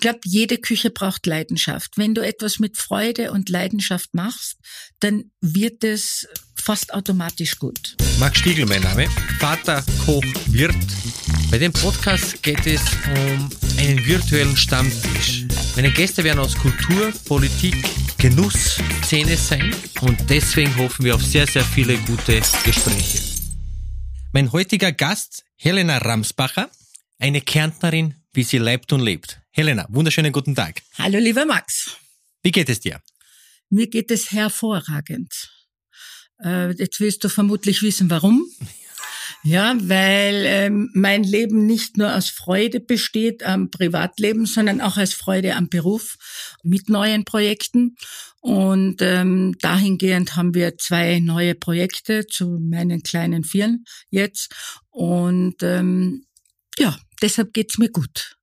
Ich glaube, jede Küche braucht Leidenschaft. Wenn du etwas mit Freude und Leidenschaft machst, dann wird es fast automatisch gut. Max Stiegel, mein Name. Vater, Koch, Wirt. Bei dem Podcast geht es um einen virtuellen Stammtisch. Meine Gäste werden aus Kultur, Politik, Genuss, Szene sein und deswegen hoffen wir auf sehr, sehr viele gute Gespräche. Mein heutiger Gast, Helena Ramsbacher, eine Kärntnerin, wie sie lebt und lebt. Helena, wunderschönen guten Tag. Hallo, lieber Max. Wie geht es dir? Mir geht es hervorragend. Äh, jetzt willst du vermutlich wissen, warum. Ja, weil ähm, mein Leben nicht nur aus Freude besteht am Privatleben, sondern auch aus Freude am Beruf mit neuen Projekten. Und ähm, dahingehend haben wir zwei neue Projekte zu meinen kleinen Vieren jetzt. Und ähm, ja, deshalb geht's mir gut.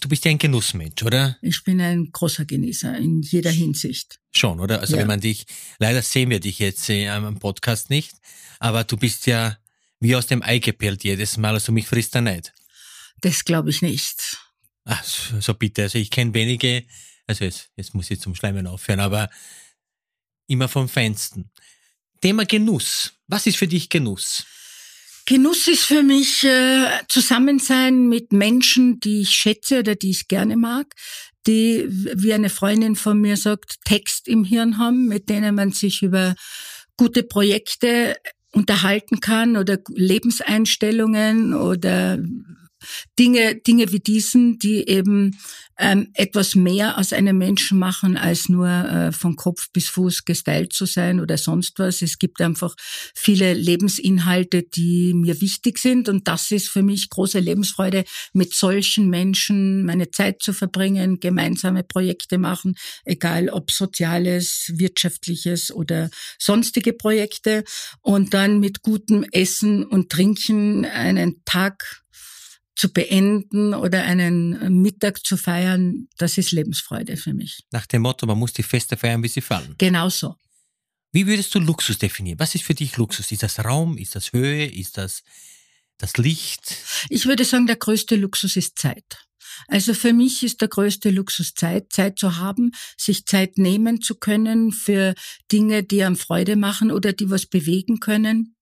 Du bist ja ein Genussmensch, oder? Ich bin ein großer Genießer in jeder Hinsicht. Schon, oder? Also Ja. wenn man dich, leider sehen wir dich jetzt äh, am Podcast nicht, aber du bist ja wie aus dem Ei gepellt jedes Mal, also mich frisst er nicht. Das glaube ich nicht. Ach, so so bitte, also ich kenne wenige, also jetzt, jetzt muss ich zum Schleimen aufhören, aber immer vom Feinsten. Thema Genuss. Was ist für dich Genuss? Genuss ist für mich äh, Zusammensein mit Menschen, die ich schätze oder die ich gerne mag, die, wie eine Freundin von mir sagt, Text im Hirn haben, mit denen man sich über gute Projekte unterhalten kann oder Lebenseinstellungen oder Dinge, Dinge wie diesen, die eben ähm, etwas mehr aus einem Menschen machen, als nur äh, von Kopf bis Fuß gestylt zu sein oder sonst was. Es gibt einfach viele Lebensinhalte, die mir wichtig sind und das ist für mich große Lebensfreude, mit solchen Menschen meine Zeit zu verbringen, gemeinsame Projekte machen, egal ob soziales, wirtschaftliches oder sonstige Projekte und dann mit gutem Essen und Trinken einen Tag zu beenden oder einen Mittag zu feiern, das ist Lebensfreude für mich. Nach dem Motto, man muss die Feste feiern, wie sie fallen. Genauso. Wie würdest du Luxus definieren? Was ist für dich Luxus? Ist das Raum? Ist das Höhe? Ist das das Licht? Ich würde sagen, der größte Luxus ist Zeit. Also für mich ist der größte Luxus Zeit, Zeit zu haben, sich Zeit nehmen zu können für Dinge, die einem Freude machen oder die was bewegen können.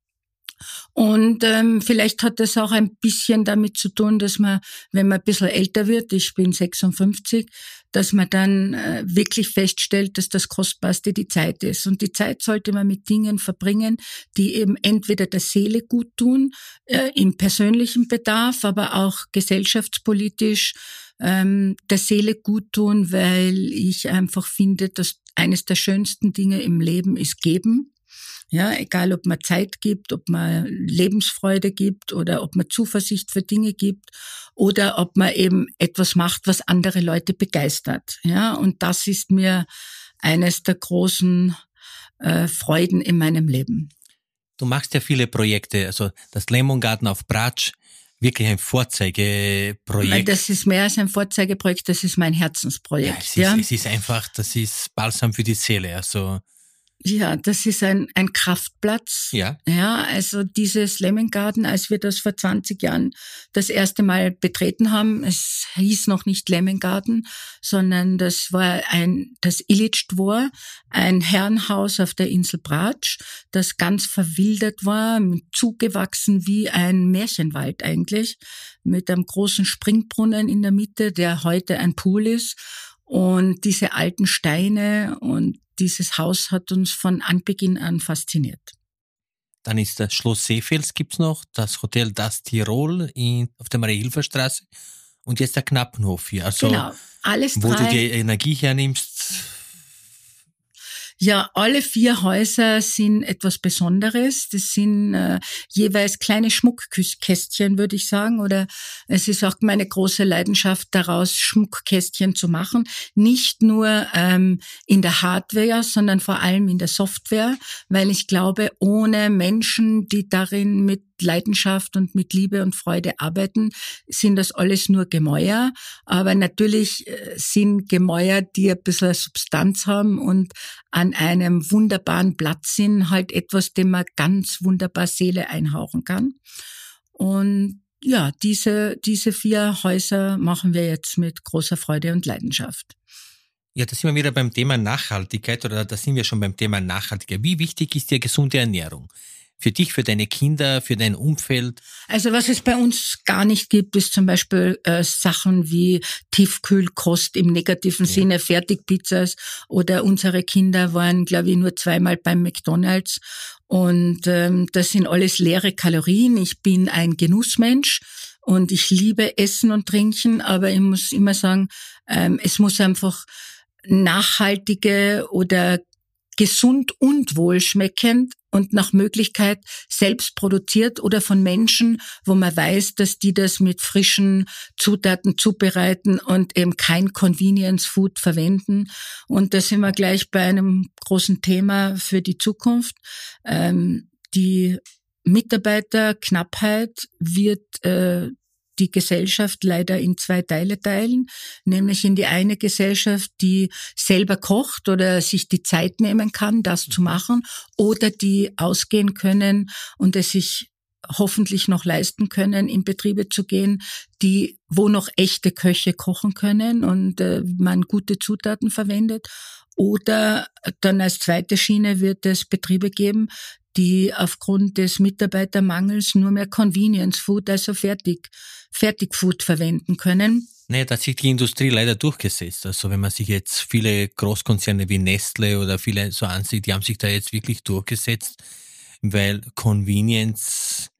Und ähm, vielleicht hat das auch ein bisschen damit zu tun, dass man, wenn man ein bisschen älter wird, ich bin 56, dass man dann äh, wirklich feststellt, dass das Kostbarste die Zeit ist. Und die Zeit sollte man mit Dingen verbringen, die eben entweder der Seele gut tun, äh, im persönlichen Bedarf, aber auch gesellschaftspolitisch ähm, der Seele gut tun, weil ich einfach finde, dass eines der schönsten Dinge im Leben ist geben. Ja, egal ob man Zeit gibt, ob man Lebensfreude gibt oder ob man Zuversicht für Dinge gibt oder ob man eben etwas macht, was andere Leute begeistert. Ja, und das ist mir eines der großen äh, Freuden in meinem Leben. Du machst ja viele Projekte, also das Lemon Garden auf Bratsch, wirklich ein Vorzeigeprojekt. das ist mehr als ein Vorzeigeprojekt, das ist mein ja, Herzensprojekt. es, ist, Ja, es ist einfach, das ist Balsam für die Seele. Also ja das ist ein, ein Kraftplatz. ja, Ja, also dieses Lemon Garden, als wir das vor 20 Jahren das erste Mal betreten haben, es hieß noch nicht Lemon Garden, sondern das war ein, das Illich Dvor, ein Herrenhaus auf der Insel Bratsch, das ganz verwildert war, zugewachsen wie ein Märchenwald eigentlich, mit einem großen Springbrunnen in der Mitte, der heute ein Pool ist. Und diese alten Steine und dieses Haus hat uns von Anbeginn an fasziniert. dann ist das Schloss Seefels gibt's noch, das Hotel Das Tirol in, auf der Marie-Hilfer-Straße und jetzt der Knappenhof hier. Also genau, alles wo du drei. die Energie hernimmst. Ja, alle vier Häuser sind etwas Besonderes. Das sind äh, jeweils kleine Schmuckkästchen, würde ich sagen. Oder es ist auch meine große Leidenschaft daraus, Schmuckkästchen zu machen. Nicht nur ähm, in der Hardware, sondern vor allem in der Software, weil ich glaube, ohne Menschen, die darin mit Leidenschaft und mit Liebe und Freude arbeiten, sind das alles nur Gemäuer. Aber natürlich äh, sind Gemäuer, die ein bisschen Substanz haben und an einem wunderbaren Platz sind, halt etwas, dem man ganz wunderbar Seele einhauchen kann. Und ja, diese, diese vier Häuser machen wir jetzt mit großer Freude und Leidenschaft. Ja, da sind wir wieder beim Thema Nachhaltigkeit oder da sind wir schon beim Thema Nachhaltigkeit. Wie wichtig ist dir gesunde Ernährung? Für dich, für deine Kinder, für dein Umfeld? Also was es bei uns gar nicht gibt, ist zum Beispiel äh, Sachen wie Tiefkühlkost im negativen ja. Sinne, Fertigpizzas oder unsere Kinder waren, glaube ich, nur zweimal beim McDonald's und ähm, das sind alles leere Kalorien. Ich bin ein Genussmensch und ich liebe Essen und Trinken, aber ich muss immer sagen, ähm, es muss einfach nachhaltige oder gesund und wohlschmeckend und nach Möglichkeit selbst produziert oder von Menschen, wo man weiß, dass die das mit frischen Zutaten zubereiten und eben kein Convenience Food verwenden. Und da sind wir gleich bei einem großen Thema für die Zukunft. Ähm, die Mitarbeiterknappheit wird äh, die Gesellschaft leider in zwei Teile teilen, nämlich in die eine Gesellschaft, die selber kocht oder sich die Zeit nehmen kann, das zu machen, oder die ausgehen können und es sich hoffentlich noch leisten können, in Betriebe zu gehen, die, wo noch echte Köche kochen können und äh, man gute Zutaten verwendet. Oder dann als zweite Schiene wird es Betriebe geben, die aufgrund des Mitarbeitermangels nur mehr Convenience Food, also Fertig, Fertigfood verwenden können. Nee, da hat sich die Industrie leider durchgesetzt. Also wenn man sich jetzt viele Großkonzerne wie Nestle oder viele so ansieht, die haben sich da jetzt wirklich durchgesetzt, weil Convenience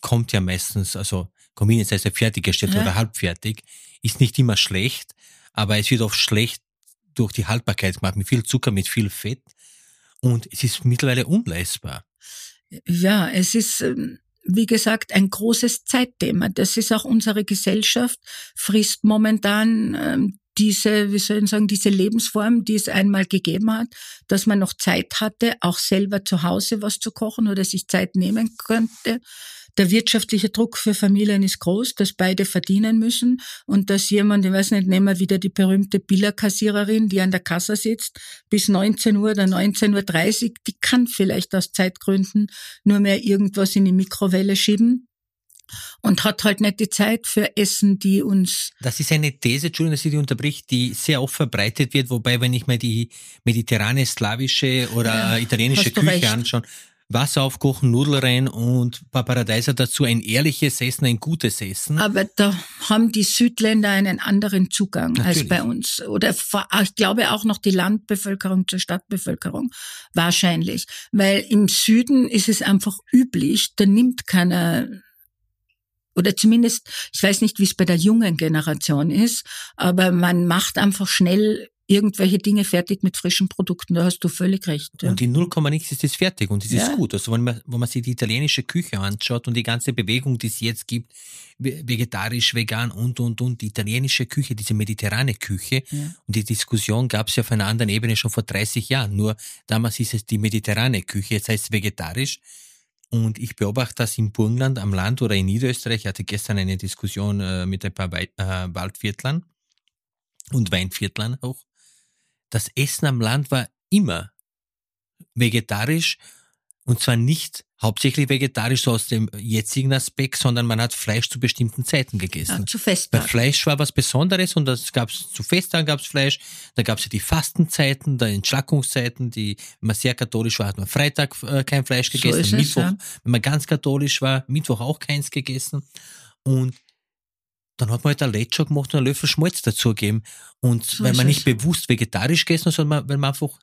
kommt ja meistens, also Convenience heißt ja fertiggestellt ja. oder halbfertig, ist nicht immer schlecht, aber es wird oft schlecht durch die Haltbarkeit gemacht, mit viel Zucker, mit viel Fett und es ist mittlerweile unleistbar. Ja, es ist, ähm, wie gesagt, ein großes Zeitthema. Das ist auch unsere Gesellschaft, frisst momentan ähm, diese, wie soll ich sagen, diese Lebensform, die es einmal gegeben hat, dass man noch Zeit hatte, auch selber zu Hause was zu kochen oder sich Zeit nehmen könnte. Der wirtschaftliche Druck für Familien ist groß, dass beide verdienen müssen und dass jemand, ich weiß nicht, nehmen wir wieder die berühmte Billerkassiererin, die an der Kasse sitzt, bis 19 Uhr oder 19.30 Uhr, die kann vielleicht aus Zeitgründen nur mehr irgendwas in die Mikrowelle schieben und hat halt nicht die Zeit für Essen, die uns. Das ist eine These, Entschuldigung, dass ich die unterbricht, die sehr oft verbreitet wird, wobei, wenn ich mir die mediterrane, slawische oder ja, italienische Küche anschaue, Wasser aufkochen, Nudeln rein und Paparadeiser dazu, ein ehrliches Essen, ein gutes Essen. Aber da haben die Südländer einen anderen Zugang Natürlich. als bei uns. Oder ich glaube auch noch die Landbevölkerung zur Stadtbevölkerung. Wahrscheinlich. Weil im Süden ist es einfach üblich, da nimmt keiner oder zumindest, ich weiß nicht, wie es bei der jungen Generation ist, aber man macht einfach schnell irgendwelche Dinge fertig mit frischen Produkten. Da hast du völlig recht. Ja. Und in 0, nichts ist es fertig und es ja. ist gut. Also wenn man, wenn man sich die italienische Küche anschaut und die ganze Bewegung, die es jetzt gibt, vegetarisch, vegan und, und, und, die italienische Küche, diese mediterrane Küche. Ja. Und die Diskussion gab es ja auf einer anderen Ebene schon vor 30 Jahren. Nur damals ist es die mediterrane Küche, jetzt heißt es vegetarisch. Und ich beobachte das im Burgenland am Land oder in Niederösterreich. Ich hatte gestern eine Diskussion äh, mit ein paar äh, Waldviertlern und Weinviertlern auch das Essen am Land war immer vegetarisch und zwar nicht hauptsächlich vegetarisch so aus dem jetzigen Aspekt, sondern man hat Fleisch zu bestimmten Zeiten gegessen. Ja, zu Festtagen. Weil Fleisch war was Besonderes und das gab's zu Festtagen gab's Fleisch. Da gab's ja die Fastenzeiten, die Entschlackungszeiten, die, wenn man sehr katholisch war, hat man Freitag äh, kein Fleisch gegessen, so Mittwoch, ja. wenn man ganz katholisch war, Mittwoch auch keins gegessen. Und dann hat man halt ein Letscher gemacht und einen Löffel Schmalz dazugegeben. Und so weil man nicht bewusst vegetarisch gegessen hat, sondern weil man einfach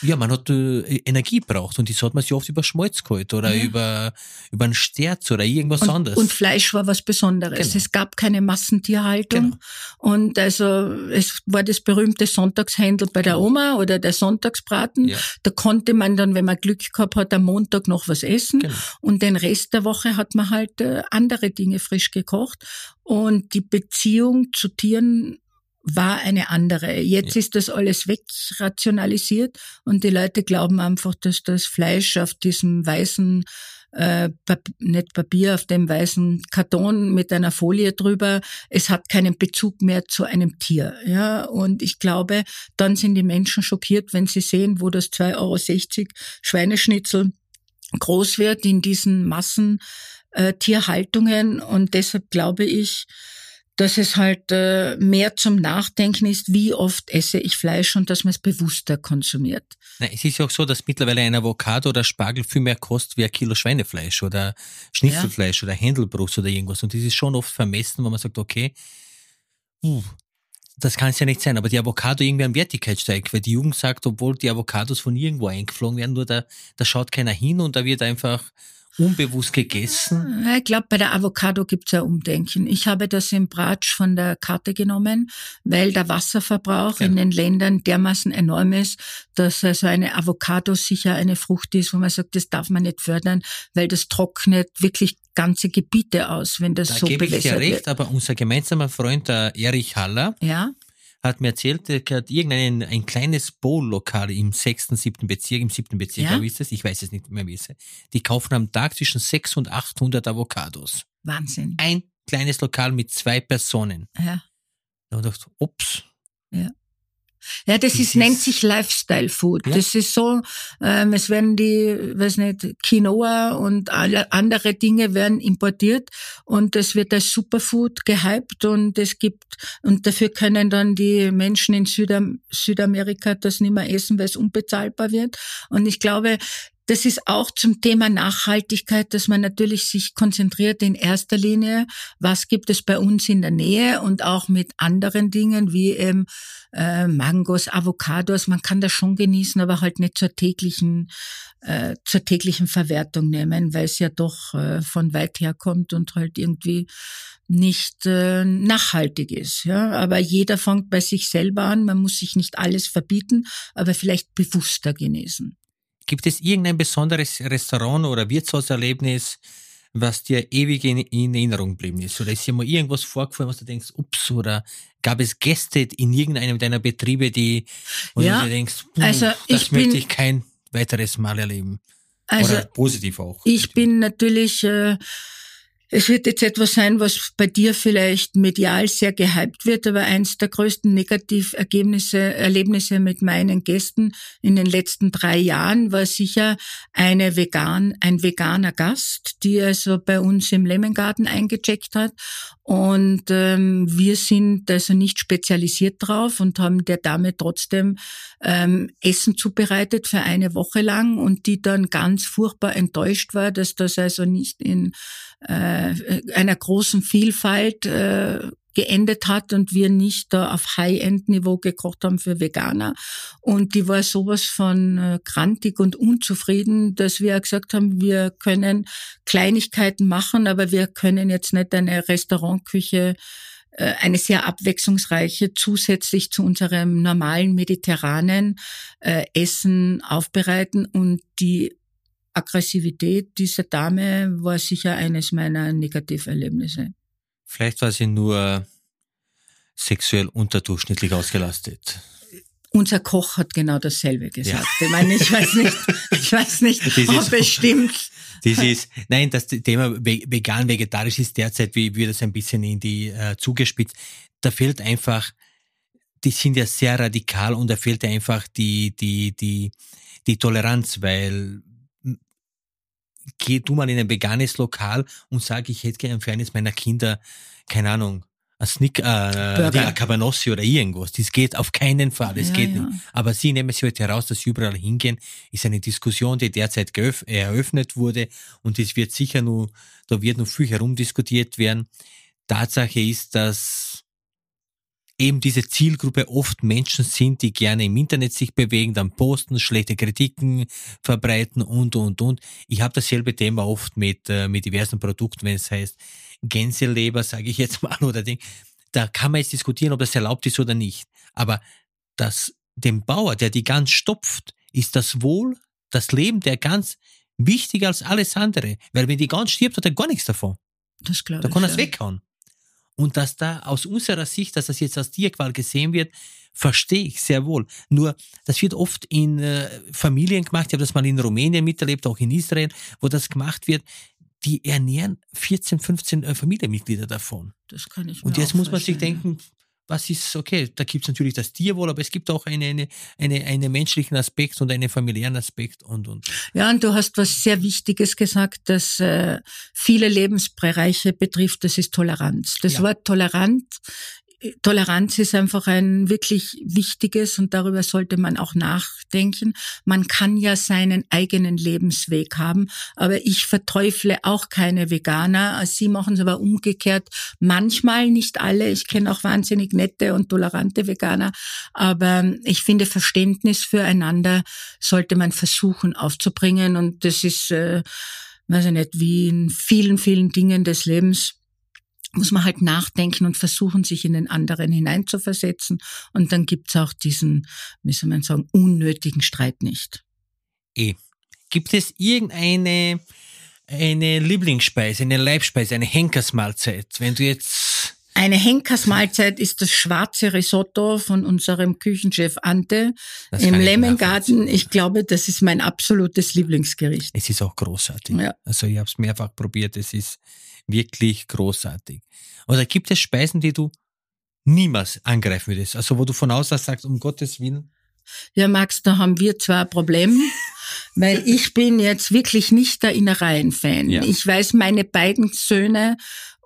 ja, man hat äh, Energie braucht und das hat man sich oft über Schmalz geholt oder ja. über, über einen Sterz oder irgendwas und, anderes. Und Fleisch war was Besonderes. Genau. Es gab keine Massentierhaltung. Genau. Und also es war das berühmte Sonntagshändel bei der genau. Oma oder der Sonntagsbraten. Ja. Da konnte man dann, wenn man Glück gehabt hat, am Montag noch was essen. Genau. Und den Rest der Woche hat man halt äh, andere Dinge frisch gekocht. Und die Beziehung zu Tieren war eine andere. Jetzt ja. ist das alles wegrationalisiert und die Leute glauben einfach, dass das Fleisch auf diesem weißen äh, nicht Papier, auf dem weißen Karton mit einer Folie drüber, es hat keinen Bezug mehr zu einem Tier. Ja, und ich glaube, dann sind die Menschen schockiert, wenn sie sehen, wo das 2,60 Euro Schweineschnitzel groß wird in diesen Massen äh, Tierhaltungen und deshalb glaube ich, dass es halt äh, mehr zum Nachdenken ist, wie oft esse ich Fleisch und dass man es bewusster konsumiert. Na, es ist ja auch so, dass mittlerweile ein Avocado oder Spargel viel mehr kostet wie ein Kilo Schweinefleisch oder Schnitzelfleisch ja. oder Händelbrust oder irgendwas. Und das ist schon oft vermessen, wenn man sagt, okay, uh, das kann es ja nicht sein, aber die Avocado irgendwie an Wertigkeit steigt, weil die Jugend sagt, obwohl die Avocados von irgendwo eingeflogen werden, nur da, da schaut keiner hin und da wird einfach unbewusst gegessen? Ich glaube, bei der Avocado gibt's ja Umdenken. Ich habe das im Bratsch von der Karte genommen, weil der Wasserverbrauch ja. in den Ländern dermaßen enorm ist, dass also eine Avocado sicher eine Frucht ist, wo man sagt, das darf man nicht fördern, weil das trocknet wirklich ganze Gebiete aus, wenn das da so gebe bewässert ich dir recht, wird. aber unser gemeinsamer Freund, der Erich Haller, ja? Hat mir erzählt, er hat irgendein ein kleines Bowl-Lokal im sechsten, siebten Bezirk, im siebten Bezirk, ja? wie ist das? Ich weiß es nicht mehr, wie es ist. Die kaufen am Tag zwischen 600 und 800 Avocados. Wahnsinn. Ein kleines Lokal mit zwei Personen. Ja. Da habe ich gedacht, ups. Ja. Ja, das, ist, nennt sich Lifestyle Food. Ja. Das ist so, ähm, es werden die, weiß nicht, Quinoa und alle andere Dinge werden importiert und es wird als Superfood gehypt und es gibt, und dafür können dann die Menschen in Südam Südamerika das nicht mehr essen, weil es unbezahlbar wird. Und ich glaube, das ist auch zum Thema Nachhaltigkeit, dass man natürlich sich konzentriert in erster Linie, was gibt es bei uns in der Nähe und auch mit anderen Dingen wie eben äh, Mangos, Avocados. Man kann das schon genießen, aber halt nicht zur täglichen äh, zur täglichen Verwertung nehmen, weil es ja doch äh, von weit her kommt und halt irgendwie nicht äh, nachhaltig ist. Ja, aber jeder fängt bei sich selber an. Man muss sich nicht alles verbieten, aber vielleicht bewusster genießen. Gibt es irgendein besonderes Restaurant oder Wirtshauserlebnis, was dir ewig in, in, Erinnerung geblieben ist? Oder ist dir mal irgendwas vorgefallen, was du denkst, ups, oder gab es Gäste in irgendeinem deiner Betriebe, die, wo ja, du denkst, also das ich möchte bin, ich kein weiteres Mal erleben? Also oder positiv auch. Ich bin natürlich äh, es wird jetzt etwas sein, was bei dir vielleicht medial sehr gehypt wird, aber eins der größten Negativergebnisse, Erlebnisse mit meinen Gästen in den letzten drei Jahren war sicher eine vegan, ein veganer Gast, die also bei uns im Lemmengarten eingecheckt hat. Und ähm, wir sind also nicht spezialisiert drauf und haben der Dame trotzdem ähm, Essen zubereitet für eine Woche lang und die dann ganz furchtbar enttäuscht war, dass das also nicht in äh, einer großen Vielfalt äh, geendet hat und wir nicht da auf High-End-Niveau gekocht haben für Veganer. Und die war sowas von äh, grantig und unzufrieden, dass wir gesagt haben, wir können Kleinigkeiten machen, aber wir können jetzt nicht eine Restaurantküche äh, eine sehr abwechslungsreiche zusätzlich zu unserem normalen mediterranen äh, Essen aufbereiten und die Aggressivität dieser Dame war sicher eines meiner Negativerlebnisse. Vielleicht war sie nur sexuell unterdurchschnittlich ausgelastet. Unser Koch hat genau dasselbe gesagt. Ja. Ich meine, ich weiß nicht, ich weiß nicht, das ob es stimmt. Das ist, nein, das Thema vegan, vegetarisch ist derzeit, wie wir das ein bisschen in die äh, zugespitzt. Da fehlt einfach, die sind ja sehr radikal und da fehlt einfach die, die, die, die Toleranz, weil geh du mal in ein veganes Lokal und sag, ich hätte gerne für eines meiner Kinder, keine Ahnung, ein Snick, äh, ein Cabanossi oder irgendwas. Das geht auf keinen Fall. Das ja, geht ja. nicht. Aber Sie nehmen sich heute heraus, dass Sie überall hingehen. Ist eine Diskussion, die derzeit eröffnet wurde. Und es wird sicher nur, da wird noch viel herumdiskutiert werden. Tatsache ist, dass eben diese Zielgruppe oft Menschen sind, die gerne im Internet sich bewegen, dann posten, schlechte Kritiken verbreiten und, und, und. Ich habe dasselbe Thema oft mit, äh, mit diversen Produkten, wenn es heißt Gänseleber, sage ich jetzt mal, oder Ding. Da kann man jetzt diskutieren, ob das erlaubt ist oder nicht. Aber das, dem Bauer, der die Gans stopft, ist das Wohl, das Leben der Gans wichtiger als alles andere. Weil wenn die Gans stirbt, hat er gar nichts davon. Das glaube ich. Da kann er es weghauen. Und dass da aus unserer Sicht, dass das jetzt als Tierqual gesehen wird, verstehe ich sehr wohl. Nur, das wird oft in äh, Familien gemacht. Ich habe das mal in Rumänien miterlebt, auch in Israel, wo das gemacht wird. Die ernähren 14, 15 äh, Familienmitglieder davon. Das kann ich mir Und jetzt muss man sich denken, was ist, okay, da gibt es natürlich das Tierwohl, aber es gibt auch einen eine, eine, eine menschlichen Aspekt und einen familiären Aspekt und, und. Ja, und du hast was sehr Wichtiges gesagt, das äh, viele Lebensbereiche betrifft, das ist Toleranz. Das ja. Wort tolerant Toleranz ist einfach ein wirklich wichtiges und darüber sollte man auch nachdenken. Man kann ja seinen eigenen Lebensweg haben, aber ich verteufle auch keine Veganer. Sie machen es aber umgekehrt. Manchmal, nicht alle. Ich kenne auch wahnsinnig nette und tolerante Veganer, aber ich finde, Verständnis füreinander sollte man versuchen aufzubringen und das ist, äh, weiß ich nicht, wie in vielen, vielen Dingen des Lebens muss man halt nachdenken und versuchen, sich in den anderen hineinzuversetzen. Und dann gibt's auch diesen, wie soll man sagen, unnötigen Streit nicht. Eh. Gibt es irgendeine eine Lieblingsspeise, eine Leibspeise, eine Henkersmahlzeit? Wenn du jetzt eine Henkersmahlzeit ist das schwarze Risotto von unserem Küchenchef Ante das im Lemmengarten. Ich glaube, das ist mein absolutes Lieblingsgericht. Es ist auch großartig. Ja. Also ich habe es mehrfach probiert. Es ist wirklich großartig. Oder gibt es Speisen, die du niemals angreifen würdest? Also wo du von außen sagst, um Gottes Willen? Ja, Max, da haben wir zwar ein Problem, weil ich bin jetzt wirklich nicht der Innereien-Fan. Ja. Ich weiß, meine beiden Söhne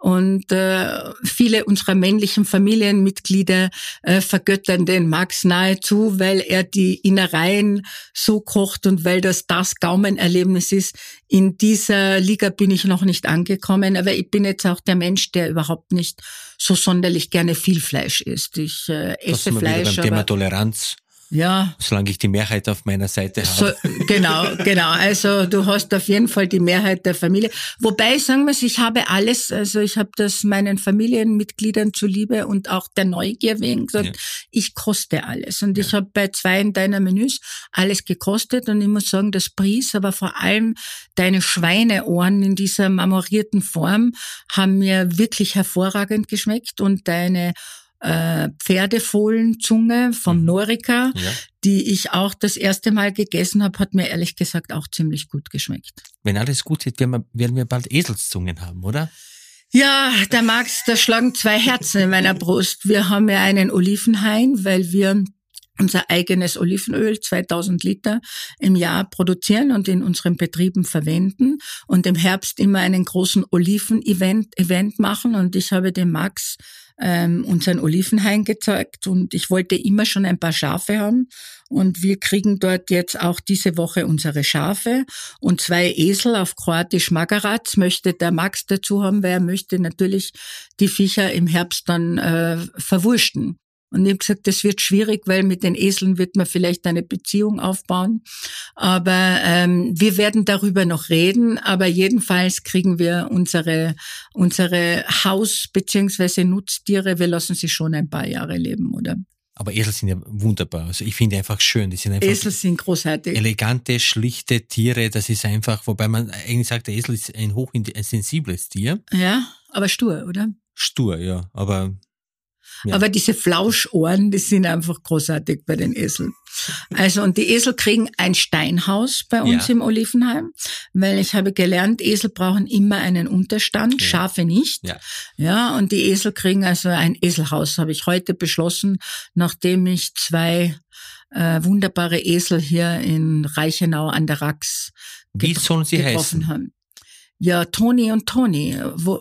und äh, viele unserer männlichen Familienmitglieder äh, vergöttern den Max nahezu, weil er die Innereien so kocht und weil das das Gaumenerlebnis ist. In dieser Liga bin ich noch nicht angekommen, aber ich bin jetzt auch der Mensch, der überhaupt nicht so sonderlich gerne viel Fleisch isst. Ich äh, esse Fleisch. Beim Thema Toleranz. Ja. Solange ich die Mehrheit auf meiner Seite habe. So, genau, genau. Also du hast auf jeden Fall die Mehrheit der Familie. Wobei, sagen wir es, ich habe alles, also ich habe das meinen Familienmitgliedern zuliebe und auch der Neugier wegen gesagt, ja. ich koste alles. Und ja. ich habe bei zwei in deiner Menüs alles gekostet und ich muss sagen, das Pries, aber vor allem deine Schweineohren in dieser marmorierten Form haben mir wirklich hervorragend geschmeckt und deine äh, Pferdefohlenzunge vom mhm. Norika, ja. die ich auch das erste Mal gegessen habe, hat mir ehrlich gesagt auch ziemlich gut geschmeckt. Wenn alles gut geht, werden wir, werden wir bald Eselszungen haben, oder? Ja, der Max, da schlagen zwei Herzen in meiner Brust. Wir haben ja einen Olivenhain, weil wir unser eigenes Olivenöl, 2000 Liter im Jahr produzieren und in unseren Betrieben verwenden und im Herbst immer einen großen Oliven-Event Event machen. Und ich habe dem Max ähm, unseren Olivenhain gezeigt und ich wollte immer schon ein paar Schafe haben und wir kriegen dort jetzt auch diese Woche unsere Schafe und zwei Esel auf Kroatisch Magaratz möchte der Max dazu haben, weil er möchte natürlich die Viecher im Herbst dann äh, verwursten. Und ich habe gesagt, das wird schwierig, weil mit den Eseln wird man vielleicht eine Beziehung aufbauen. Aber ähm, wir werden darüber noch reden. Aber jedenfalls kriegen wir unsere, unsere Haus- beziehungsweise Nutztiere, wir lassen sie schon ein paar Jahre leben, oder? Aber Esel sind ja wunderbar. Also ich finde einfach schön. Die sind einfach Esel sind großartig. Elegante, schlichte Tiere. Das ist einfach, wobei man eigentlich sagt, der Esel ist ein hochsensibles Tier. Ja, aber stur, oder? Stur, ja. Aber ja. Aber diese Flauschohren, die sind einfach großartig bei den Eseln. Also, und die Esel kriegen ein Steinhaus bei uns ja. im Olivenheim, weil ich habe gelernt, Esel brauchen immer einen Unterstand, ja. Schafe nicht. Ja. ja, und die Esel kriegen also ein Eselhaus, habe ich heute beschlossen, nachdem ich zwei äh, wunderbare Esel hier in Reichenau an der Rax Wie sollen sie heißen? haben. Ja, Toni und Toni. Wo,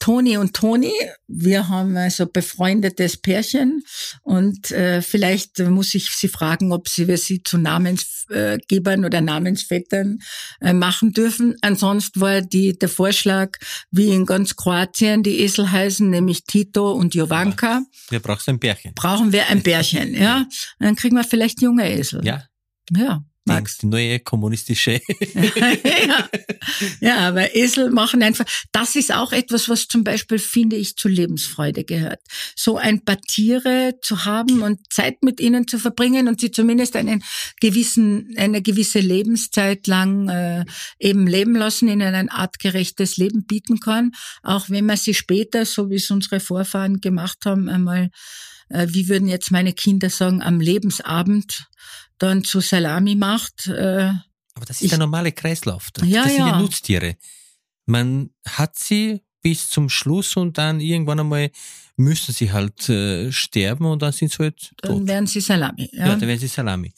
Toni und Toni, wir haben also befreundetes Pärchen und äh, vielleicht muss ich Sie fragen, ob Sie wir Sie zu Namensgebern oder Namensvettern äh, machen dürfen. Ansonsten war die der Vorschlag, wie in ganz Kroatien die Esel heißen, nämlich Tito und Jovanka. Wir brauchen ein Pärchen. Brauchen wir ein Pärchen, ja. dann kriegen wir vielleicht junge Esel. Ja. Ja. Max. Die neue kommunistische. ja. ja, aber Esel machen einfach, das ist auch etwas, was zum Beispiel, finde ich, zur Lebensfreude gehört. So ein paar Tiere zu haben und Zeit mit ihnen zu verbringen und sie zumindest einen gewissen, eine gewisse Lebenszeit lang äh, eben leben lassen, ihnen ein artgerechtes Leben bieten kann, auch wenn man sie später, so wie es unsere Vorfahren gemacht haben, einmal äh, wie würden jetzt meine Kinder sagen, am Lebensabend dann zu Salami macht. Äh, Aber das ist ich, der normale Kreislauf. Das, ja, das sind ja. Nutztiere. Man hat sie bis zum Schluss und dann irgendwann einmal müssen sie halt äh, sterben und dann sind sie halt tot. Dann werden sie Salami. Ja, ja dann werden sie Salami.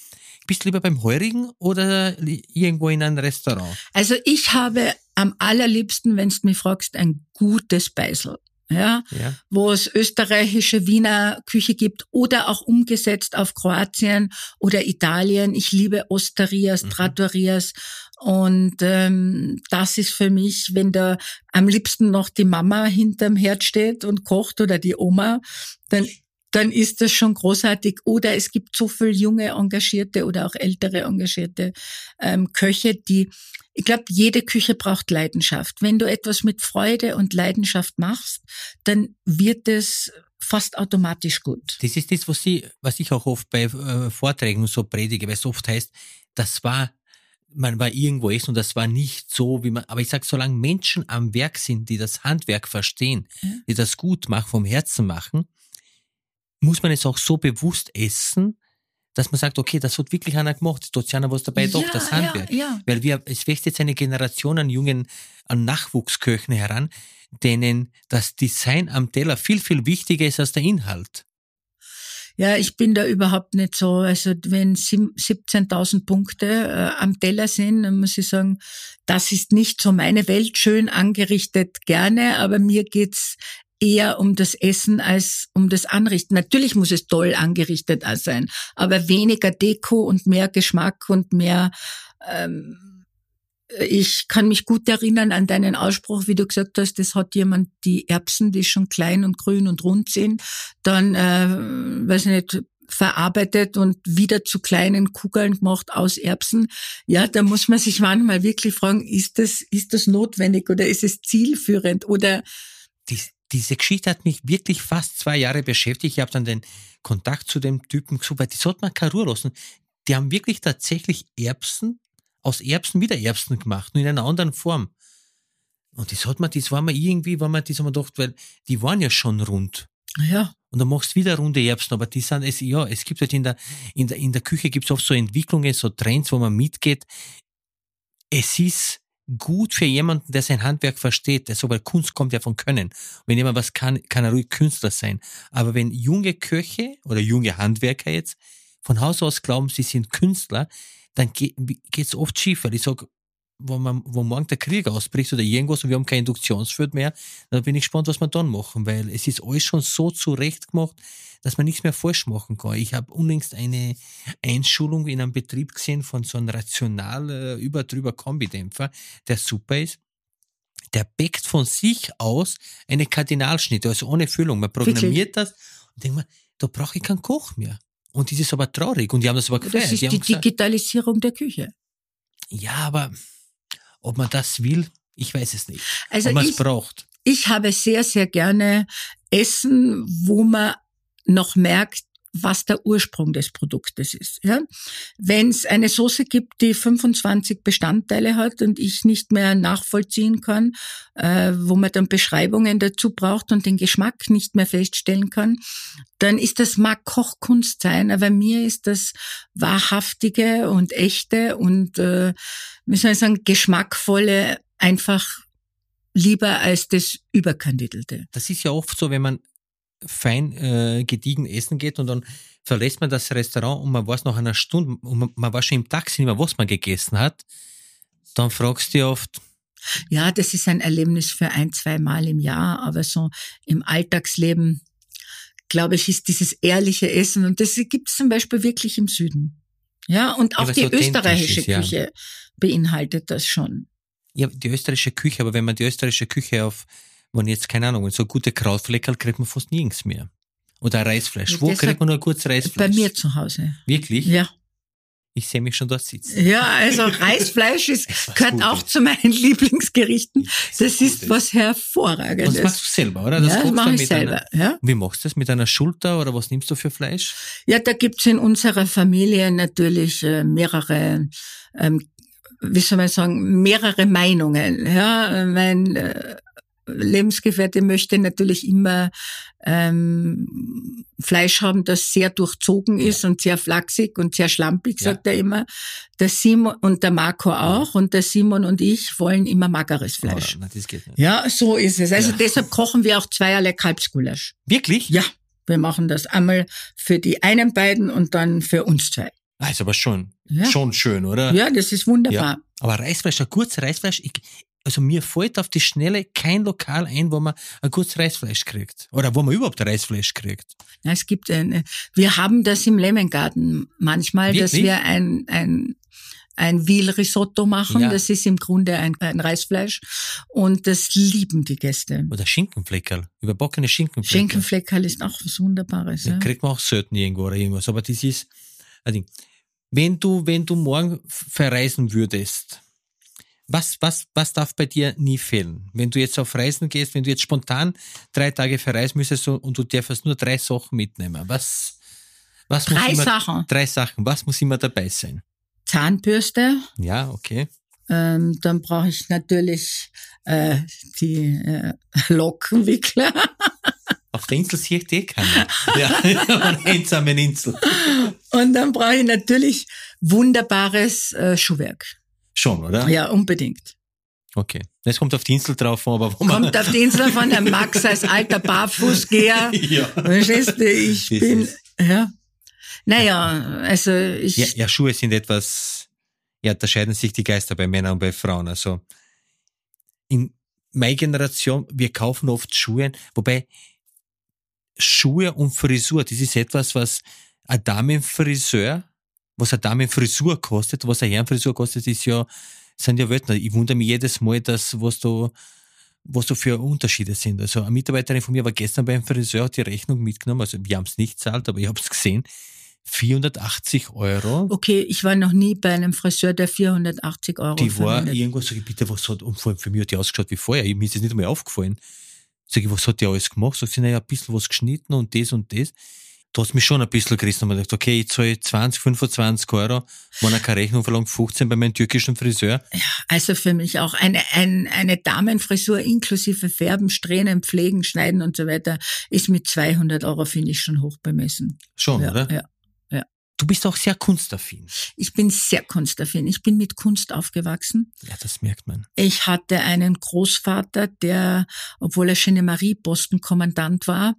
Bist du lieber beim Heurigen oder irgendwo in einem Restaurant? Also ich habe am allerliebsten, wenn du mich fragst, ein gutes Beisel ja, ja, wo es österreichische Wiener Küche gibt oder auch umgesetzt auf Kroatien oder Italien. Ich liebe Osterias, mhm. Trattorias und ähm, das ist für mich, wenn da am liebsten noch die Mama hinterm Herd steht und kocht oder die Oma, dann dann ist das schon großartig. Oder es gibt so viel junge engagierte oder auch ältere engagierte ähm, Köche, die ich glaube, jede Küche braucht Leidenschaft. Wenn du etwas mit Freude und Leidenschaft machst, dann wird es fast automatisch gut. Das ist das, was, ich, was ich auch oft bei äh, Vorträgen so predige, weil es oft heißt, das war, man war irgendwo essen und das war nicht so, wie man, aber ich sage, solange Menschen am Werk sind, die das Handwerk verstehen, ja. die das gut machen, vom Herzen machen, muss man es auch so bewusst essen, dass man sagt, okay, das hat wirklich einer gemacht, da ist einer was dabei, doch, das Handwerk. Ja, ja. Weil wir, es wächst jetzt eine Generation an jungen, an Nachwuchsköchen heran, denen das Design am Teller viel, viel wichtiger ist als der Inhalt. Ja, ich bin da überhaupt nicht so. Also wenn 17.000 Punkte äh, am Teller sind, dann muss ich sagen, das ist nicht so meine Welt. Schön angerichtet gerne, aber mir geht's eher um das Essen als um das Anrichten. Natürlich muss es toll angerichtet sein, aber weniger Deko und mehr Geschmack und mehr. Ähm, ich kann mich gut erinnern an deinen Ausspruch, wie du gesagt hast, das hat jemand die Erbsen, die schon klein und grün und rund sind, dann, äh, weiß nicht, verarbeitet und wieder zu kleinen Kugeln gemacht aus Erbsen. Ja, da muss man sich manchmal wirklich fragen, ist das, ist das notwendig oder ist es zielführend oder die, diese Geschichte hat mich wirklich fast zwei Jahre beschäftigt. Ich habe dann den Kontakt zu dem Typen gesucht, weil die sollte man keine Ruhe lassen. Die haben wirklich tatsächlich Erbsen, aus Erbsen wieder Erbsen gemacht, nur in einer anderen Form. Und das hat man, das war mir irgendwie, war man, das haben wir gedacht, weil die waren ja schon rund. Ja. Und dann machst du wieder runde Erbsen, aber die sind, es, ja, es gibt halt in der, in der, in der Küche gibt's oft so Entwicklungen, so Trends, wo man mitgeht. Es ist, gut für jemanden, der sein Handwerk versteht, der so, weil Kunst kommt ja von Können. wenn jemand was kann, kann er ruhig Künstler sein. Aber wenn junge Köche oder junge Handwerker jetzt von Haus aus glauben, sie sind Künstler, dann geht es oft schief, weil ich sage, wo, man, wo morgen der Krieg ausbricht oder irgendwas und wir haben kein Induktionsfeld mehr, dann bin ich gespannt, was wir dann machen, weil es ist alles schon so zurecht gemacht, dass man nichts mehr falsch machen kann. Ich habe unlängst eine Einschulung in einem Betrieb gesehen von so einem rational äh, überdrüber Kombidämpfer, der super ist. Der backt von sich aus eine Kardinalschnitte, also ohne Füllung. Man programmiert Wirklich? das und denkt man, da brauche ich keinen Koch mehr. Und das ist aber traurig. Und die haben das aber gefeiert. Das ist die, die gesagt, Digitalisierung der Küche. Ja, aber ob man das will, ich weiß es nicht. Also ob man es braucht. Ich habe sehr, sehr gerne Essen, wo man noch merkt, was der Ursprung des Produktes ist. Ja? Wenn es eine Soße gibt, die 25 Bestandteile hat und ich nicht mehr nachvollziehen kann, äh, wo man dann Beschreibungen dazu braucht und den Geschmack nicht mehr feststellen kann, dann ist das mag Kochkunst sein, aber mir ist das wahrhaftige und echte und äh, wie soll ich sagen geschmackvolle einfach lieber als das überkandidelte. Das ist ja oft so, wenn man fein äh, gediegen essen geht und dann verlässt man das Restaurant und man weiß nach einer Stunde, und man, weiß schon im Taxi nicht mehr, was man gegessen hat, dann fragst du dich oft, ja, das ist ein Erlebnis für ein, zwei Mal im Jahr, aber so im Alltagsleben, glaube ich, ist dieses ehrliche Essen und das gibt es zum Beispiel wirklich im Süden. Ja, und auch ja, die österreichische ist, ja. Küche beinhaltet das schon. Ja, die österreichische Küche, aber wenn man die österreichische Küche auf wenn jetzt, keine Ahnung, so gute Krautfleckerl kriegt man fast nirgends mehr. Oder Reisfleisch. Wo kriegt man nur kurz Reisfleisch? Bei mir zu Hause. Wirklich? Ja. Ich sehe mich schon dort sitzen. Ja, also Reisfleisch ist, gehört Gutes. auch zu meinen Lieblingsgerichten. Das ist was Hervorragendes. Das machst du selber, oder? Das ja, das mache ich selber. Einer, ja. Wie machst du das? Mit einer Schulter oder was nimmst du für Fleisch? Ja, da gibt's in unserer Familie natürlich äh, mehrere, ähm, wie soll man sagen, mehrere Meinungen. Ja, mein äh, Lebensgefährte möchte natürlich immer ähm, Fleisch haben, das sehr durchzogen ist ja. und sehr flachsig und sehr schlampig, sagt ja. er immer. Der Simon und der Marco auch und der Simon und ich wollen immer mageres Fleisch. Oh, na. Ja, so ist es. Also deshalb kochen wir auch zweierlei Kalbsgulasch. Wirklich? Ja, wir machen das einmal für die einen beiden und dann für uns zwei. Ah, ist aber schon, schon schön, oder? Ja, das ist wunderbar. Aber Reisfleisch, ein gutes Reisfleisch, ich, also mir fällt auf die Schnelle kein Lokal ein, wo man ein gutes Reisfleisch kriegt. Oder wo man überhaupt Reisfleisch kriegt. Ja, es gibt eine, wir haben das im Lemongarten manchmal, Wirklich? dass wir ein, ein, ein Veal-Risotto machen. Ja. Das ist im Grunde ein, ein, Reisfleisch. Und das lieben die Gäste. Oder Schinkenfleckerl. Überbackene Schinkenfleckerl. Schinkenfleckerl ist auch was Wunderbares. Ja. Kriegt man auch selten irgendwo oder irgendwas. Aber das ist Ding. Wenn du, wenn du morgen verreisen würdest, was, was, was darf bei dir nie fehlen? Wenn du jetzt auf Reisen gehst, wenn du jetzt spontan drei Tage verreisen müsstest und du darfst nur drei Sachen mitnehmen, was, was drei muss immer, Sachen? Drei Sachen. Was muss immer dabei sein? Zahnbürste. Ja, okay. Ähm, dann brauche ich natürlich äh, die äh, Lockenwickler. Auf der Insel sehe ich die keiner. Ja, eine einsame Insel. Und dann brauche ich natürlich wunderbares äh, Schuhwerk. Schon, oder? Ja, unbedingt. Okay. Das kommt auf die Insel drauf, aber wo man Kommt auf die Insel von der Max als alter Barfußgeher. ja. Verstehst du, ich das bin, ja. Naja, also ich. Ja, ja, Schuhe sind etwas, ja, da scheiden sich die Geister bei Männern und bei Frauen. Also, in meiner Generation, wir kaufen oft Schuhe, wobei Schuhe und Frisur, das ist etwas, was ein Damenfriseur was eine Damenfrisur kostet, was eine Herrenfrisur kostet, ist ja, sind ja Wörter. Ich wundere mich jedes Mal, dass, was da, was da für Unterschiede sind. Also eine Mitarbeiterin von mir war gestern beim Friseur, hat die Rechnung mitgenommen, also wir haben es nicht zahlt, aber ich habe es gesehen. 480 Euro. Okay, ich war noch nie bei einem Friseur, der 480 Euro Die war verwendet. irgendwas, ich, bitte, was hat, und vor allem für mich hat die ausgeschaut wie vorher, mir ist das nicht einmal aufgefallen. Sag ich, was hat die alles gemacht? Sag sie, naja, ein bisschen was geschnitten und das und das da hat mich schon ein bisschen gerissen und man gedacht, okay, ich zahle 20, 25 Euro, wenn er keine Rechnung verlangt, 15 bei meinem türkischen Friseur. Ja, also für mich auch eine, ein, eine Damenfrisur inklusive Färben, Strähnen, Pflegen, Schneiden und so weiter ist mit 200 Euro, finde ich, schon hoch bemessen. Schon, ja, oder? Ja. Du bist auch sehr kunstaffin. Ich bin sehr kunstaffin. Ich bin mit Kunst aufgewachsen. Ja, das merkt man. Ich hatte einen Großvater, der, obwohl er Genemarie Postenkommandant war,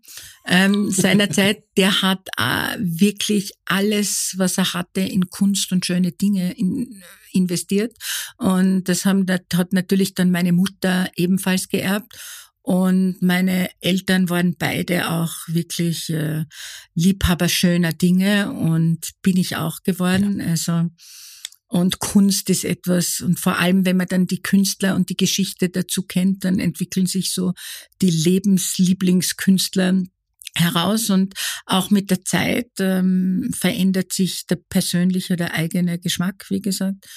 ähm, seinerzeit, der hat äh, wirklich alles, was er hatte, in Kunst und schöne Dinge in, investiert. Und das haben, das hat natürlich dann meine Mutter ebenfalls geerbt. Und meine Eltern waren beide auch wirklich äh, Liebhaber schöner Dinge und bin ich auch geworden. Ja. Also und Kunst ist etwas, und vor allem, wenn man dann die Künstler und die Geschichte dazu kennt, dann entwickeln sich so die Lebenslieblingskünstler heraus und auch mit der Zeit ähm, verändert sich der persönliche oder eigene Geschmack, wie gesagt.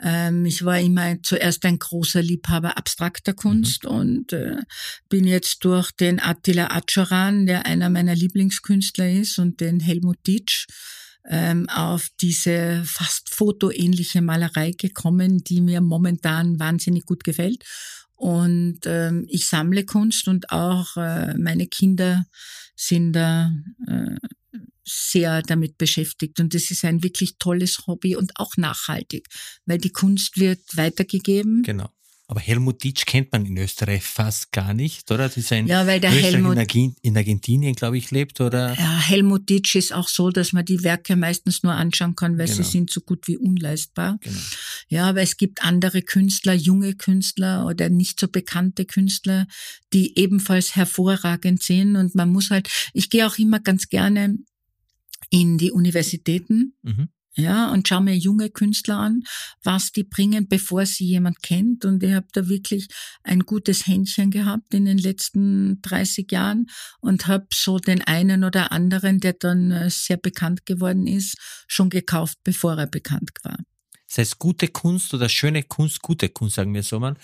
Ähm, ich war immer zuerst ein großer Liebhaber abstrakter Kunst mhm. und äh, bin jetzt durch den Attila Acharan, der einer meiner Lieblingskünstler ist, und den Helmut Ditsch, ähm, auf diese fast fotoähnliche Malerei gekommen, die mir momentan wahnsinnig gut gefällt. Und ähm, ich sammle Kunst und auch äh, meine Kinder sind da äh, sehr damit beschäftigt. Und das ist ein wirklich tolles Hobby und auch nachhaltig, weil die Kunst wird weitergegeben. Genau. Aber Helmut Ditsch kennt man in Österreich fast gar nicht, oder? Das ist ein ja, weil der Helmut in Argentinien, glaube ich, lebt, oder? Ja, Helmut Ditsch ist auch so, dass man die Werke meistens nur anschauen kann, weil genau. sie sind so gut wie unleistbar. Genau. Ja, aber es gibt andere Künstler, junge Künstler oder nicht so bekannte Künstler, die ebenfalls hervorragend sind. Und man muss halt, ich gehe auch immer ganz gerne in die Universitäten. Mhm. Ja, und schau mir junge Künstler an, was die bringen, bevor sie jemand kennt. Und ich habe da wirklich ein gutes Händchen gehabt in den letzten 30 Jahren und habe so den einen oder anderen, der dann äh, sehr bekannt geworden ist, schon gekauft, bevor er bekannt war. Das heißt, gute Kunst oder schöne Kunst, gute Kunst, sagen wir so mal,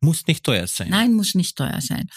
Muss nicht teuer sein. Nein, muss nicht teuer sein.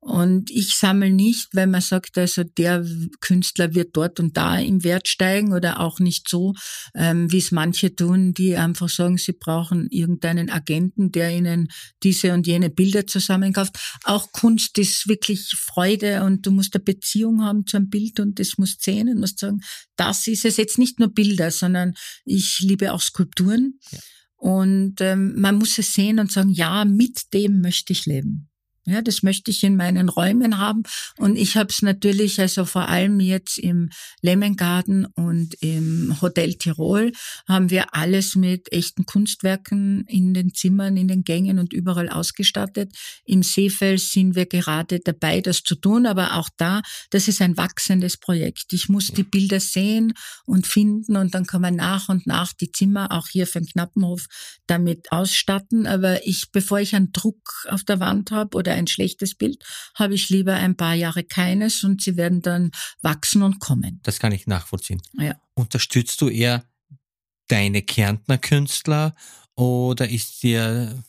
Und ich sammle nicht, weil man sagt, also der Künstler wird dort und da im Wert steigen oder auch nicht so, ähm, wie es manche tun, die einfach sagen, sie brauchen irgendeinen Agenten, der ihnen diese und jene Bilder zusammenkauft. Auch Kunst ist wirklich Freude und du musst eine Beziehung haben zu einem Bild und das muss sehen und musst sagen, das ist es jetzt nicht nur Bilder, sondern ich liebe auch Skulpturen. Ja. Und ähm, man muss es sehen und sagen, ja, mit dem möchte ich leben. Ja, das möchte ich in meinen Räumen haben. Und ich habe es natürlich, also vor allem jetzt im Lemmengarten und im Hotel Tirol, haben wir alles mit echten Kunstwerken in den Zimmern, in den Gängen und überall ausgestattet. Im Seefels sind wir gerade dabei, das zu tun. Aber auch da, das ist ein wachsendes Projekt. Ich muss die Bilder sehen und finden und dann kann man nach und nach die Zimmer, auch hier für den Knappenhof, damit ausstatten. Aber ich, bevor ich einen Druck auf der Wand habe oder ein schlechtes Bild, habe ich lieber ein paar Jahre keines und sie werden dann wachsen und kommen. Das kann ich nachvollziehen. Ja. Unterstützt du eher deine Kärntner Künstler oder ist dir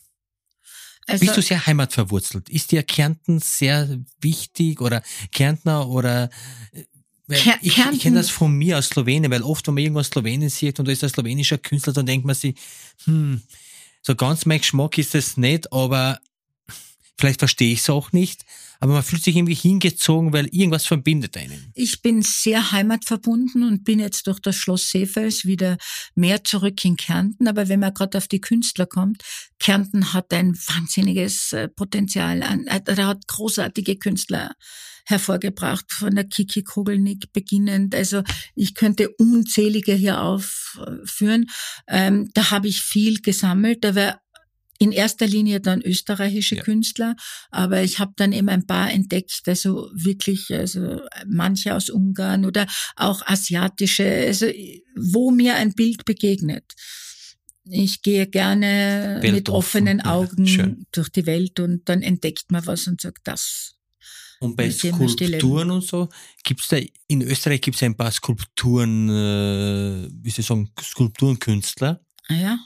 also, bist du sehr heimatverwurzelt? Ist dir Kärnten sehr wichtig oder Kärntner oder äh, Ker ich, ich kenne das von mir aus Slowenien, weil oft, wenn man irgendwas Slowenien sieht und da ist ein slowenischer Künstler, dann denkt man sich, hm, so ganz mein Geschmack ist es nicht, aber Vielleicht verstehe ich es auch nicht, aber man fühlt sich irgendwie hingezogen, weil irgendwas verbindet einen. Ich bin sehr heimatverbunden und bin jetzt durch das Schloss Seefels wieder mehr zurück in Kärnten. Aber wenn man gerade auf die Künstler kommt, Kärnten hat ein wahnsinniges äh, Potenzial. Er hat großartige Künstler hervorgebracht, von der Kiki Kogelnick beginnend. Also ich könnte unzählige hier aufführen. Ähm, da habe ich viel gesammelt. War in erster Linie dann österreichische ja. Künstler, aber ich habe dann eben ein paar entdeckt, also wirklich, also manche aus Ungarn oder auch asiatische, also wo mir ein Bild begegnet. Ich gehe gerne Weltoffen. mit offenen Augen ja, durch die Welt und dann entdeckt man was und sagt, das. Und bei Skulpturen und so, gibt's da, in Österreich gibt's ein paar Skulpturen, äh, wie soll ich sagen, Skulpturenkünstler. Ah ja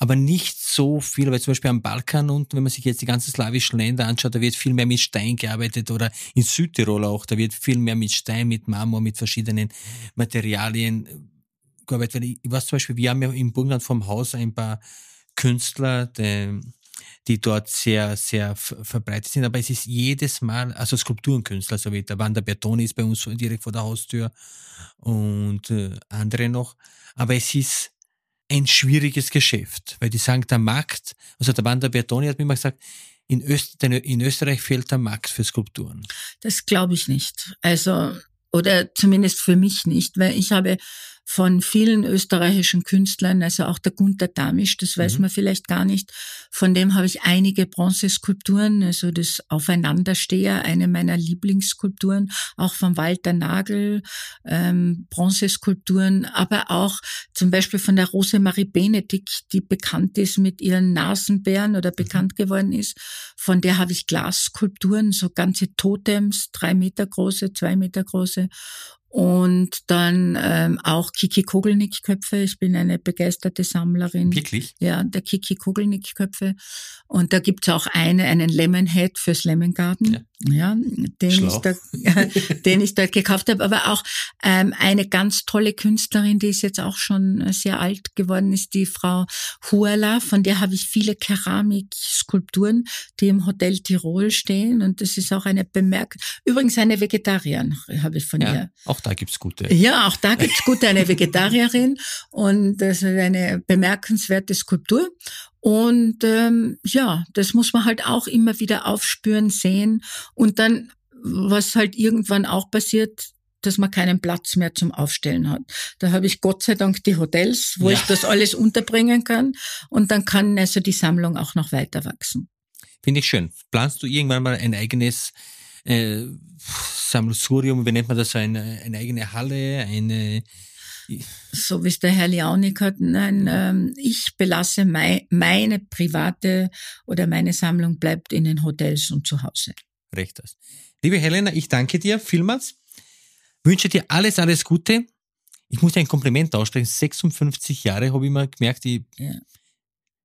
aber nicht so viel, weil zum Beispiel am Balkan und wenn man sich jetzt die ganzen slawischen Länder anschaut, da wird viel mehr mit Stein gearbeitet oder in Südtirol auch, da wird viel mehr mit Stein, mit Marmor, mit verschiedenen Materialien gearbeitet. Ich weiß zum Beispiel, wir haben ja im Burgenland vom Haus ein paar Künstler, die, die dort sehr, sehr verbreitet sind, aber es ist jedes Mal, also Skulpturenkünstler, so wie der Wander Bertoni ist bei uns direkt vor der Haustür und äh, andere noch, aber es ist ein schwieriges Geschäft, weil die sagen, der Markt, also der Wander Bertoni hat mir immer gesagt, in, Öst, in Österreich fehlt der Markt für Skulpturen. Das glaube ich nicht. Also, oder zumindest für mich nicht, weil ich habe von vielen österreichischen Künstlern, also auch der Gunther Damisch, das weiß mhm. man vielleicht gar nicht. Von dem habe ich einige Bronzeskulpturen, also das Aufeinandersteher, eine meiner Lieblingsskulpturen, auch von Walter Nagel, ähm, Bronzeskulpturen, aber auch zum Beispiel von der Rosemarie Benedikt, die bekannt ist mit ihren Nasenbären oder mhm. bekannt geworden ist. Von der habe ich Glasskulpturen, so ganze Totems, drei Meter große, zwei Meter große und dann ähm, auch Kiki Kogelnick-Köpfe. Ich bin eine begeisterte Sammlerin. Wirklich? Ja, der Kiki Kogelnick-Köpfe. Und da gibt's auch eine, einen Lemonhead fürs Lemon Garden. Ja ja, den ich, da, den ich dort gekauft habe. Aber auch ähm, eine ganz tolle Künstlerin, die ist jetzt auch schon sehr alt geworden, ist die Frau Huala. Von der habe ich viele Keramikskulpturen, die im Hotel Tirol stehen. Und das ist auch eine bemerkt. Übrigens eine Vegetarierin habe ich von ja, ihr. Auch da gibt's gute. Ja, auch da gibt's gute, eine Vegetarierin. Und das ist eine bemerkenswerte Skulptur. Und ähm, ja, das muss man halt auch immer wieder aufspüren, sehen. Und dann, was halt irgendwann auch passiert, dass man keinen Platz mehr zum Aufstellen hat. Da habe ich Gott sei Dank die Hotels, wo ja. ich das alles unterbringen kann. Und dann kann also die Sammlung auch noch weiter wachsen. Finde ich schön. Planst du irgendwann mal ein eigenes äh, Sammelsurium, wie nennt man das, eine, eine eigene Halle, eine so wie es der Herr Liaunik hat, nein, ähm, ich belasse mei meine private oder meine Sammlung bleibt in den Hotels und zu Hause. Recht das. Liebe Helena, ich danke dir vielmals. Wünsche dir alles, alles Gute. Ich muss dir ein Kompliment aussprechen. 56 Jahre habe ich mal gemerkt, ich ja.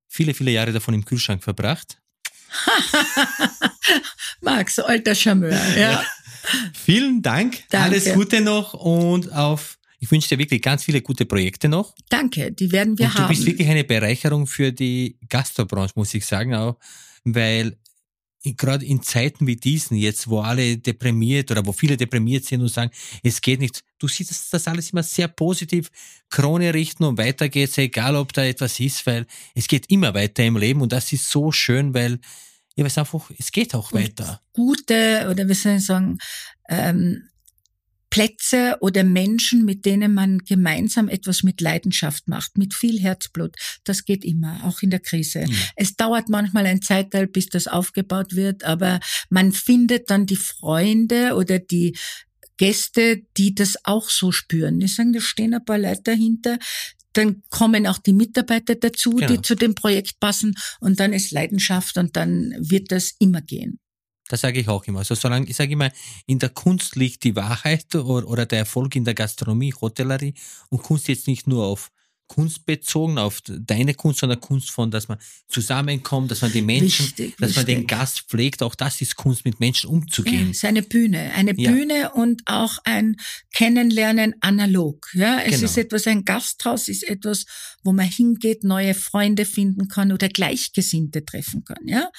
viele, viele Jahre davon im Kühlschrank verbracht. Max, alter Charmeur, ja. Vielen Dank. Danke. Alles Gute noch und auf, ich wünsche dir wirklich ganz viele gute Projekte noch. Danke, die werden wir und du haben. bist wirklich eine Bereicherung für die Gastrobranche, muss ich sagen, auch, weil gerade in Zeiten wie diesen jetzt, wo alle deprimiert oder wo viele deprimiert sind und sagen, es geht nicht, du siehst das, das alles immer sehr positiv, Krone richten und weiter geht's, egal ob da etwas ist, weil es geht immer weiter im Leben und das ist so schön, weil ja, weil es einfach, es geht auch weiter. Gute, oder wie soll ich sagen, ähm, Plätze oder Menschen, mit denen man gemeinsam etwas mit Leidenschaft macht, mit viel Herzblut. Das geht immer, auch in der Krise. Mhm. Es dauert manchmal ein Zeitteil, bis das aufgebaut wird, aber man findet dann die Freunde oder die Gäste, die das auch so spüren. Die sagen, da stehen ein paar Leute dahinter, dann kommen auch die Mitarbeiter dazu, Genau. die zu dem Projekt passen und dann ist Leidenschaft und dann wird das immer gehen. Das sage ich auch immer. Also solange, ich sage immer, in der Kunst liegt die Wahrheit oder, oder der Erfolg in der Gastronomie, Hotellerie und Kunst jetzt nicht nur auf Kunst bezogen, auf deine Kunst, sondern Kunst von, dass man zusammenkommt, dass man die Menschen, Wichtig, dass man den wichtig. Gast pflegt. Auch das ist Kunst, mit Menschen Ja, umzugehen. es ist eine Bühne, eine Ja. Bühne und auch ein Kennenlernen analog. Ja, es Genau. ist etwas, ein Gasthaus ist etwas, wo man hingeht, neue Freunde finden kann oder Gleichgesinnte treffen kann. Ja,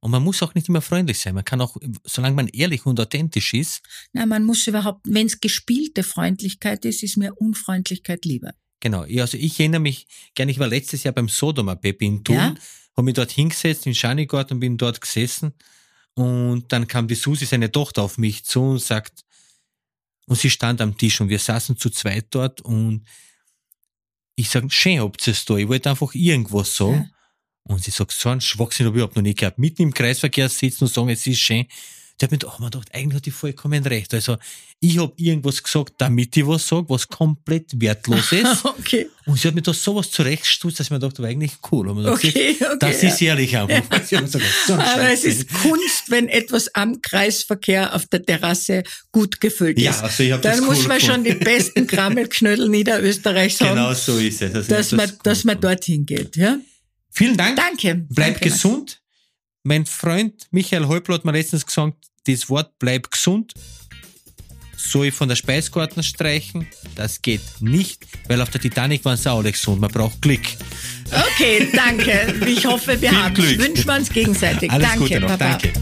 Und man muss auch nicht immer freundlich sein. Man kann auch, solange man ehrlich und authentisch ist, na, man muss überhaupt, wenn es gespielte Freundlichkeit ist, ist mir Unfreundlichkeit lieber. Genau, ja, also ich erinnere mich gerne, ich war letztes Jahr beim Sodoma Baby in Thun, Ja. habe mich dort hingesetzt, in Schanigort und bin dort gesessen und dann kam die Susi, seine Tochter, auf mich zu und sagt, und sie stand am Tisch und wir saßen zu zweit dort und ich sag, schön habt ihr es da, ich wollte einfach irgendwas sagen. Und sie sagt, so einen Schwachsinn habe ich überhaupt noch nicht gehabt. Mitten im Kreisverkehr sitzen und sagen, es ist schön. Der hat mir gedacht, oh, man dachte, eigentlich hat die vollkommen recht. Also, ich habe irgendwas gesagt, damit ich was sage, was komplett wertlos ist. okay, Und sie hat mir da sowas zurechtstutzt, dass ich mir dachte, war eigentlich cool. Und okay, okay. das ja. ist ehrlich einfach. Ein Aber es ist Kunst, wenn etwas am Kreisverkehr auf der Terrasse gut gefüllt Ja, ist. also ich hab das Dann muss cool man schon die besten Krammelknödel Niederösterreichs haben, Genau so ist es. Also ich dass hab man, das cool dass man dorthin geht. Ja? Vielen Dank. Danke. Bleib Danke, gesund. Mein Freund Michael Häupl hat mir letztens gesagt, das Wort bleib gesund soll ich von der Speiskarten streichen. Das geht nicht, weil auf der Titanic waren sie auch alle gesund. Man braucht Glück. Okay, danke. Ich hoffe, wir Viel haben Glück. Wünschen wir uns gegenseitig. Alles danke, Gute noch. Baba. Danke.